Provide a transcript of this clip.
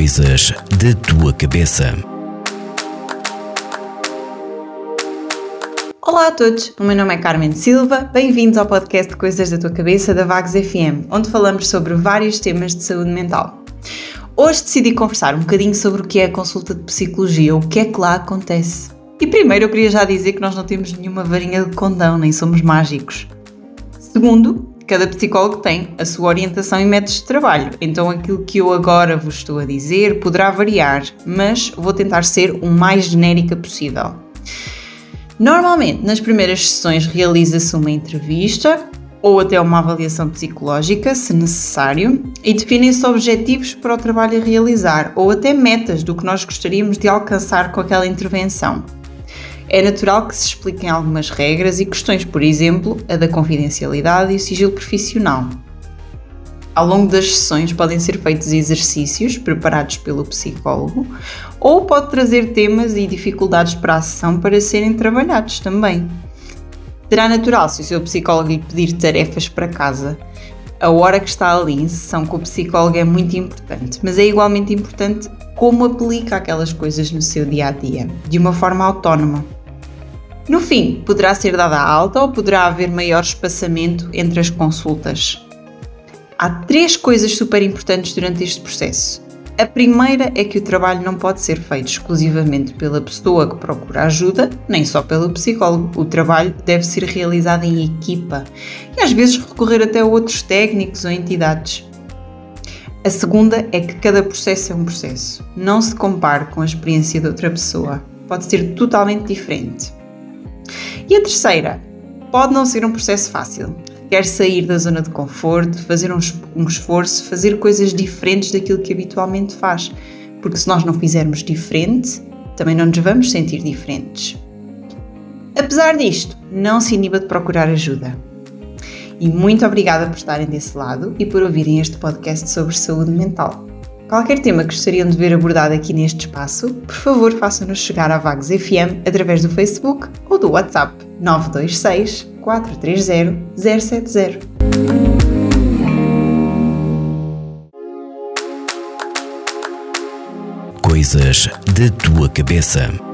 Coisas da tua cabeça. Olá a todos, o meu nome é Carmen Silva, bem-vindos ao podcast Coisas da Tua Cabeça da Vagos FM, onde falamos sobre vários temas de saúde mental. Hoje decidi conversar um bocadinho sobre o que é a consulta de psicologia, o que é que lá acontece. E primeiro eu queria já dizer que nós não temos nenhuma varinha de condão, nem somos mágicos. Segundo, cada psicólogo tem a sua orientação e métodos de trabalho, então aquilo que eu agora vos estou a dizer poderá variar, mas vou tentar ser o mais genérica possível. Normalmente, nas primeiras sessões realiza-se uma entrevista ou até uma avaliação psicológica, se necessário, e definem-se objetivos para o trabalho a realizar ou até metas do que nós gostaríamos de alcançar com aquela intervenção é natural que se expliquem algumas regras e questões, por exemplo, a da confidencialidade e o sigilo profissional. Ao longo das sessões podem ser feitos exercícios preparados pelo psicólogo ou pode trazer temas e dificuldades para a sessão para serem trabalhados também. Será natural se o seu psicólogo lhe pedir tarefas para casa. A hora que está ali em sessão com o psicólogo é muito importante, mas é igualmente importante como aplica aquelas coisas no seu dia a dia, de uma forma autónoma. No fim, poderá ser dada alta ou poderá haver maior espaçamento entre as consultas. Há três coisas super importantes durante este processo. A primeira é que o trabalho não pode ser feito exclusivamente pela pessoa que procura ajuda, nem só pelo psicólogo. O trabalho deve ser realizado em equipa e às vezes recorrer até a outros técnicos ou entidades. A segunda é que cada processo é um processo. Não se compare com a experiência de outra pessoa. Pode ser totalmente diferente. E a terceira, pode não ser um processo fácil. Quer sair da zona de conforto, fazer um, esforço, fazer coisas diferentes daquilo que habitualmente faz. Porque se nós não fizermos diferente, também não nos vamos sentir diferentes. Apesar disto, não se iniba de procurar ajuda. E muito obrigada por estarem desse lado e por ouvirem este podcast sobre saúde mental. Qualquer tema que gostariam de ver abordado aqui neste espaço, por favor façam-nos chegar à Vagos FM através do Facebook ou do WhatsApp 926 430 070. Coisas da tua cabeça.